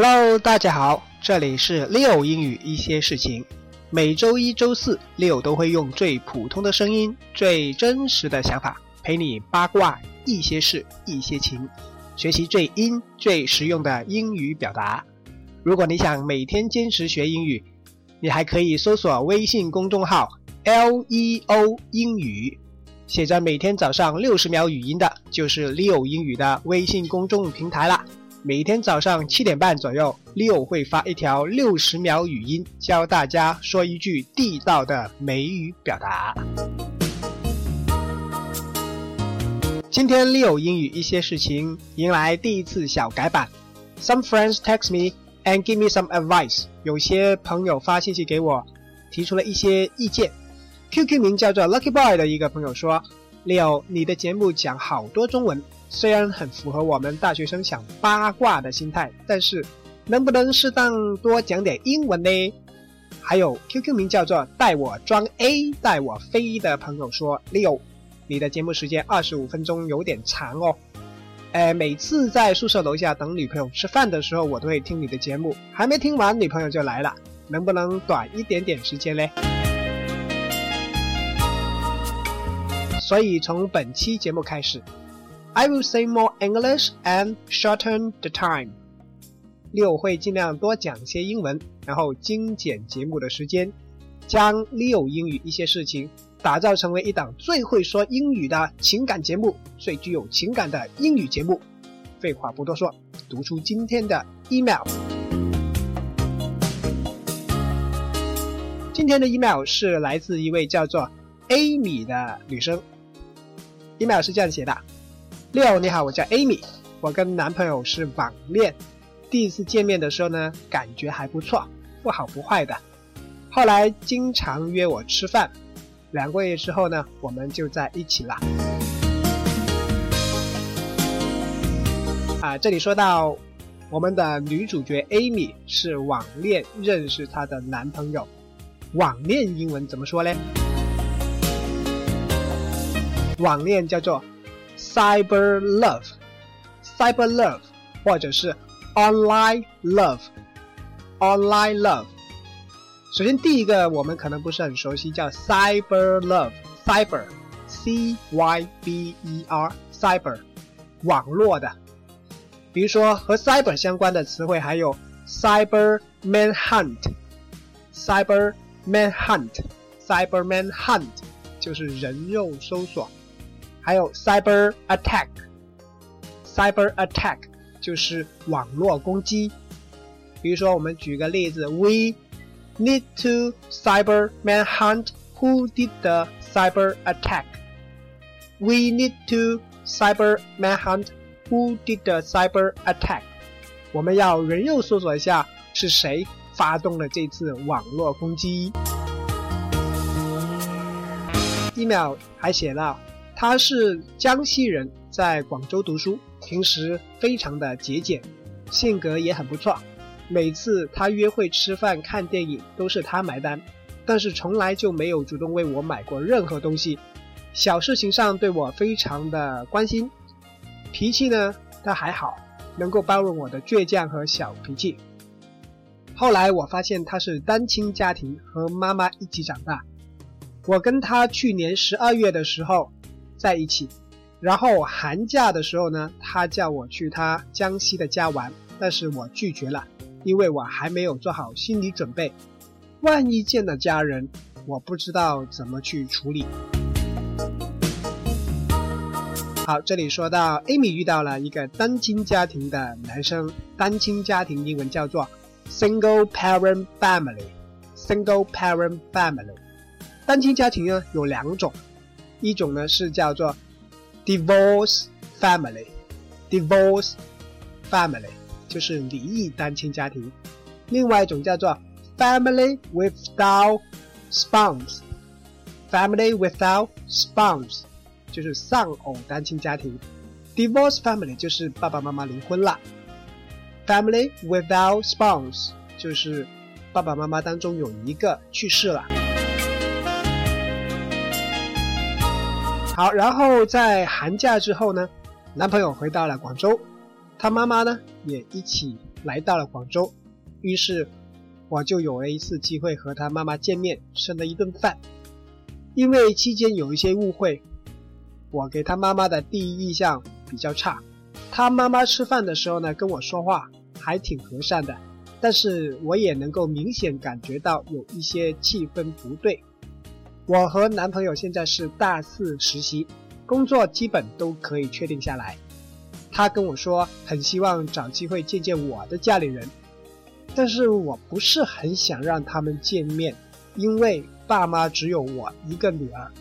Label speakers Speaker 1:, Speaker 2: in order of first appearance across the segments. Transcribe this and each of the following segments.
Speaker 1: Hello，大家好，这里是 Leo 英语一些事情。每周一、周四，Leo 都会用最普通的声音、最真实的想法，陪你八卦一些事、一些情，学习最英、最实用的英语表达。如果你想每天坚持学英语，你还可以搜索微信公众号 Leo 英语，写着每天早上六十秒语音的，就是 Leo 英语的微信公众平台啦。每天早上七点半左右，Leo 会发一条六十秒语音，教大家说一句地道的美语表达。今天 Leo 英语一些事情迎来第一次小改版。Some friends text me and give me some advice。有些朋友发信息给我，提出了一些意见。QQ 名叫做 Lucky Boy 的一个朋友说：“Leo，你的节目讲好多中文。”虽然很符合我们大学生想八卦的心态，但是能不能适当多讲点英文呢？还有 QQ 名叫做“带我装 A 带我飞”的朋友说六你的节目时间二十五分钟有点长哦。呃，每次在宿舍楼下等女朋友吃饭的时候，我都会听你的节目，还没听完女朋友就来了，能不能短一点点时间嘞？所以从本期节目开始。” I will say more English and shorten the time。六会尽量多讲些英文，然后精简节目的时间，将 Leo 英语一些事情打造成为一档最会说英语的情感节目，最具有情感的英语节目。废话不多说，读出今天的 email。今天的 email 是来自一位叫做 Amy 的女生。email 是这样写的。六，你好，我叫 Amy，我跟男朋友是网恋，第一次见面的时候呢，感觉还不错，不好不坏的，后来经常约我吃饭，两个月之后呢，我们就在一起了。啊，这里说到我们的女主角 Amy 是网恋认识她的男朋友，网恋英文怎么说呢？网恋叫做。Cyber love，cyber love，或者是 online love，online love。首先第一个我们可能不是很熟悉，叫 cyber love，cyber，c y b e r，cyber，网络的。比如说和 cyber 相关的词汇还有 cyber manhunt，cyber manhunt，cyber manhunt，就是人肉搜索。 还有 cyber attack，cyber attack 就是网络攻击。比如说，我们举个例子，We need to cyber manhunt who did the cyber attack. We need to cyber manhunt who did the cyber attack. 我们要人肉搜索一下是谁发动了这次网络攻击。email 还写到。 他是江西人，在广州读书，平时非常的节俭，性格也很不错。每次他约会吃饭、看电影都是他买单，但是从来就没有主动为我买过任何东西。小事情上对我非常的关心，脾气呢他还好，能够包容我的倔强和小脾气。后来我发现他是单亲家庭，和妈妈一起长大。我跟他去年十二月的时候。在一起，然后寒假的时候呢，他叫我去他江西的家玩，但是我拒绝了，因为我还没有做好心理准备，万一见了家人，我不知道怎么去处理。好，这里说到 Amy 遇到了一个单亲家庭的男生，单亲家庭英文叫做 single parent family，single parent family，单亲家庭呢有两种。一种呢是叫做 divorce family，divorce family 就是离异单亲家庭。另外一种叫做 family without spouse，family without spouse 就是丧偶单亲家庭。divorce family 就是爸爸妈妈离婚了，family without spouse 就是爸爸妈妈当中有一个去世了。好，然后在寒假之后呢，男朋友回到了广州，他妈妈呢也一起来到了广州，于是我就有了一次机会和他妈妈见面，吃了一顿饭。因为期间有一些误会，我给他妈妈的第一印象比较差。他妈妈吃饭的时候呢，跟我说话还挺和善的，但是我也能够明显感觉到有一些气氛不对。我和男朋友现在是大四实习，工作基本都可以确定下来。他跟我说很希望找机会见见我的家里人，但是我不是很想让他们见面，因为爸妈只有我一个女儿，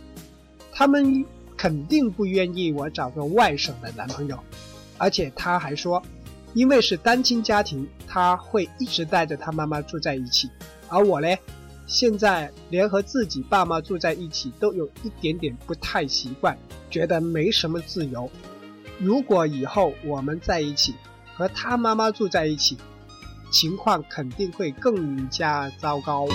Speaker 1: 他们肯定不愿意我找个外省的男朋友。而且他还说，因为是单亲家庭，他会一直带着他妈妈住在一起，而我呢，现在连和自己爸妈住在一起都有一点点不太习惯，觉得没什么自由。如果以后我们在一起，和他妈妈住在一起，情况肯定会更加糟糕。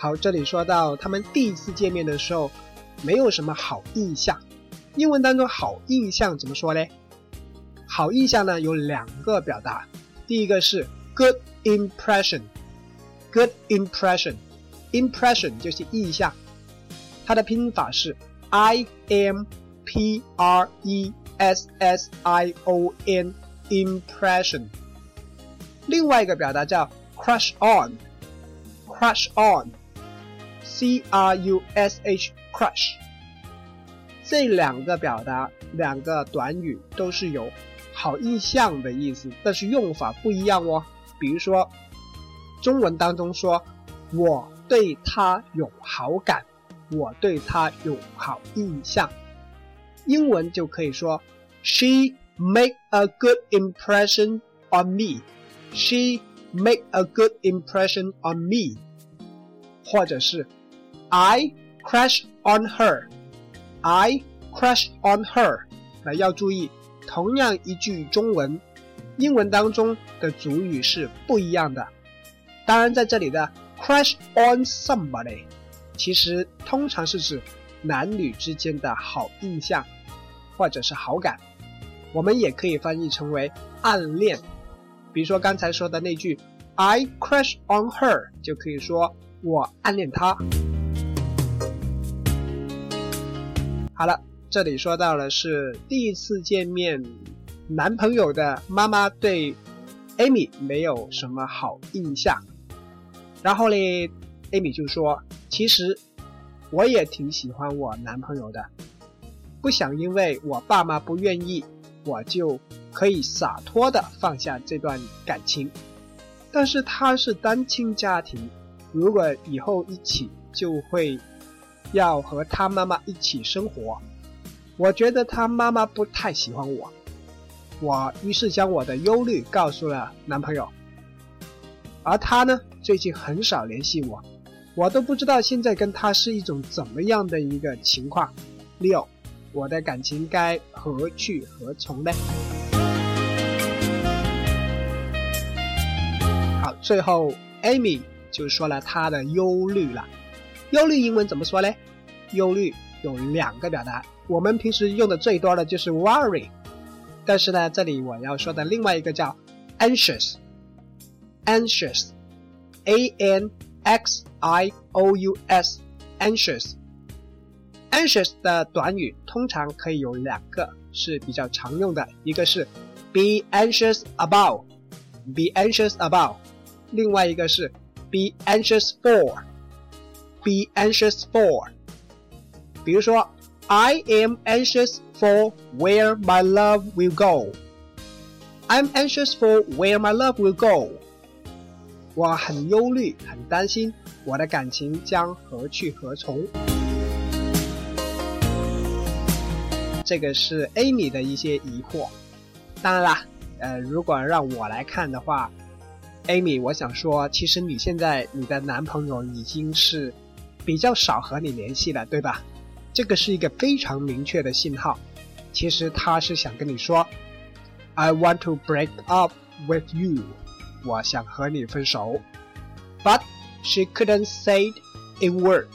Speaker 1: 好，这里说到他们第一次见面的时候，没有什么好印象。英文当中好印象怎么说呢？好印象呢有两个表达，第一个是 good impression，good impression，impression 就是印象，它的拼法是。I M P R E S S I O N impression。另外一个表达叫 crush on，crush on，C R U S H crush。这两个表达，两个短语都是有好印象的意思，但是用法不一样哦。 比如说，中文当中说我对他有好感。我对她有好印象，英文就可以说，She make a good impression on me. She make a good impression on me. 或者是，I crush on her. I crush on her. 那要注意，同样一句中文，英文当中的主语是不一样的。当然，在这里的 crush on somebody。其实通常是指男女之间的好印象，或者是好感，我们也可以翻译成为暗恋。比如说刚才说的那句 "I crush on her"，就可以说我暗恋她。好了，这里说到了是第一次见面，男朋友的妈妈对 Amy 没有什么好印象，然后呢？艾米就说：“其实我也挺喜欢我男朋友的，不想因为我爸妈不愿意，我就可以洒脱的放下这段感情。但是他是单亲家庭，如果以后一起，就会要和他妈妈一起生活。我觉得他妈妈不太喜欢我，我于是将我的忧虑告诉了男朋友，而他呢，最近很少联系我。”我都不知道现在跟他是一种怎么样的一个情况。六，我的感情该何去何从呢？好，最后 Amy 就说了她的忧虑了。忧虑英文怎么说呢？忧虑有两个表达，我们平时用的最多的就是 worry，但是呢，这里我要说的另外一个叫 anxious，anxious，a n x。I O U S anxious anxious 的短语通常可以有两个是比较常用的，一个是 be anxious about be anxious about，另外一个是 be anxious for be anxious for。比如说，I am anxious for where my love will go。I'm anxious for where my love will go。我很忧虑，很担心。我的感情将何去何从？这个是 Amy 的一些疑惑。当然啦，呃，如果让我来看的话，Amy，我想说，其实你现在你的男朋友已经是比较少和你联系了，对吧？这个是一个非常明确的信号。其实他是想跟你说，I want to break up with you，我想和你分手，But。She couldn't say a word，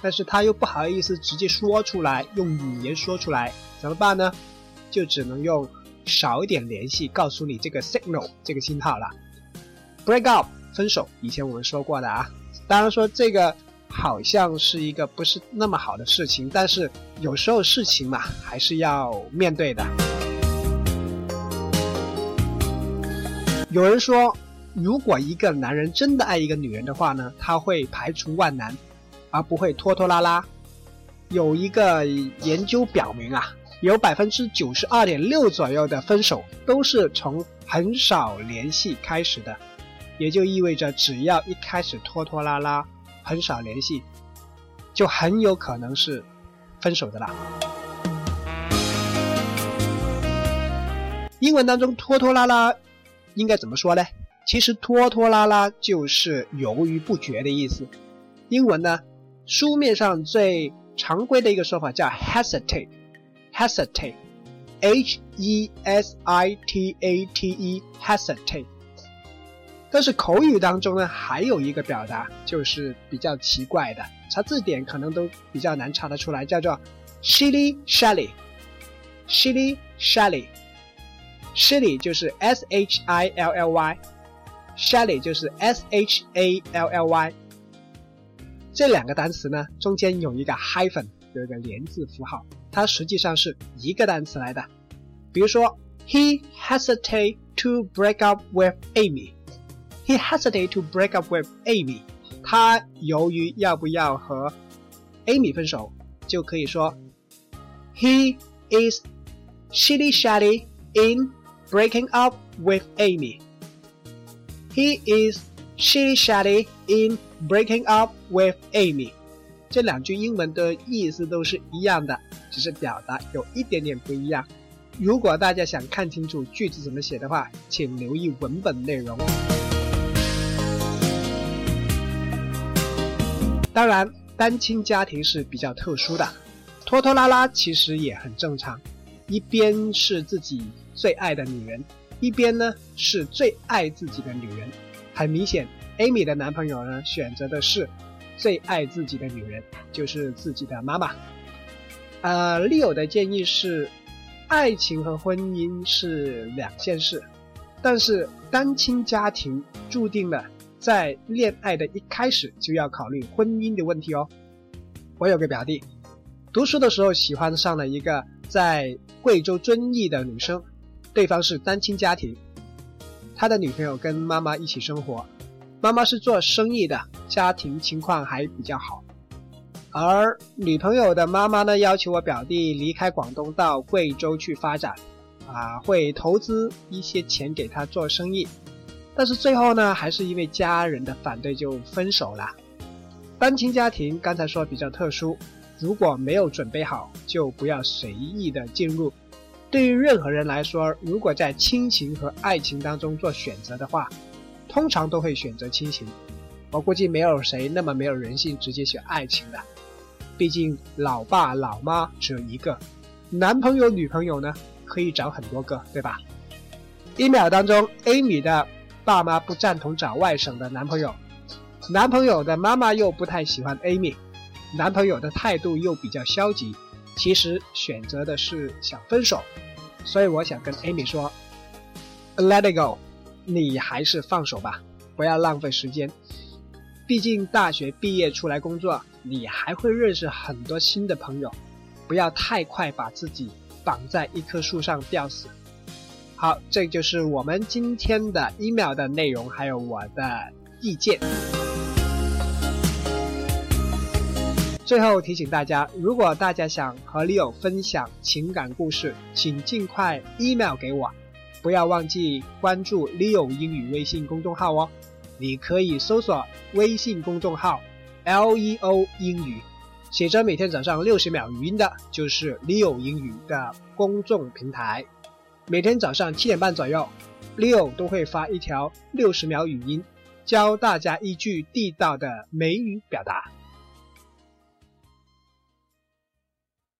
Speaker 1: 但是她又不好意思直接说出来，用语言说出来，怎么办呢？就只能用少一点联系，告诉你这个 signal 这个信号了。break up 分手，以前我们说过的啊。当然说这个好像是一个不是那么好的事情，但是有时候事情嘛还是要面对的。有人说，如果一个男人真的爱一个女人的话呢，他会排除万难，而不会拖拖拉拉。有一个研究表明啊，有百分之九十二点六左右的分手都是从很少联系开始的。也就意味着，只要一开始拖拖拉拉、很少联系，就很有可能是分手的啦。英文当中“拖拖拉拉”应该怎么说呢？其实“拖拖拉拉”就是犹豫不决的意思。英文呢，书面上最常规的一个说法叫 “hesitate”，hesitate，H-E-S-I-T-A-T-E，hesitate。但是口语当中呢，还有一个表达就是比较奇怪的，查字典可能都比较难查得出来，叫做 shilly shally，shilly shally，shilly 就是 s h i l l y，shally 就是 s h a l l y，这两个单词呢中间有一个 hyphen，有一个连字符号，它实际上是一个单词来的。比如说，he hesitate to break up with Amy。He hesitated to break up with Amy。他犹豫要不要和 Amy 分手，就可以说，He is shilly shally in breaking up with Amy. He is shilly shally in breaking up with Amy。这两句英文的意思都是一样的，只是表达有一点点不一样。如果大家想看清楚句子怎么写的话，请留意文本内容。当然，单亲家庭是比较特殊的，拖拖拉拉其实也很正常。一边是自己最爱的女人，一边呢是最爱自己的女人。很明显，Amy 的男朋友呢选择的是最爱自己的女人，就是自己的妈妈。呃，Leo 的建议是，爱情和婚姻是两件事，但是单亲家庭注定了。在恋爱的一开始就要考虑婚姻的问题哦。我有个表弟，读书的时候喜欢上了一个在贵州遵义的女生，对方是单亲家庭，他的女朋友跟妈妈一起生活，妈妈是做生意的，家庭情况还比较好，而女朋友的妈妈呢要求我表弟离开广东到贵州去发展，啊，会投资一些钱给他做生意。但是最后呢，还是因为家人的反对就分手了。单亲家庭刚才说比较特殊，如果没有准备好，就不要随意的进入。对于任何人来说，如果在亲情和爱情当中做选择的话，通常都会选择亲情。我估计没有谁那么没有人性，直接选爱情的。毕竟老爸老妈只有一个，男朋友女朋友呢可以找很多个，对吧？一秒当中，Amy 的。爸妈不赞同找外省的男朋友，男朋友的妈妈又不太喜欢 Amy，男朋友的态度又比较消极，其实选择的是想分手，所以我想跟 Amy 说，Let it go，你还是放手吧，不要浪费时间，毕竟大学毕业出来工作，你还会认识很多新的朋友，不要太快把自己绑在一棵树上吊死。好，这就是我们今天的 email 的内容，还有我的意见。最后提醒大家，如果大家想和 Leo 分享情感故事，请尽快 email 给我，不要忘记关注 Leo 英语微信公众号哦。你可以搜索微信公众号 Leo 英语，写着每天早上六十秒语音的，就是 Leo 英语的公众平台。每天早上七点半左右，Leo 都会发一条六十秒语音，教大家一句地道的美语表达。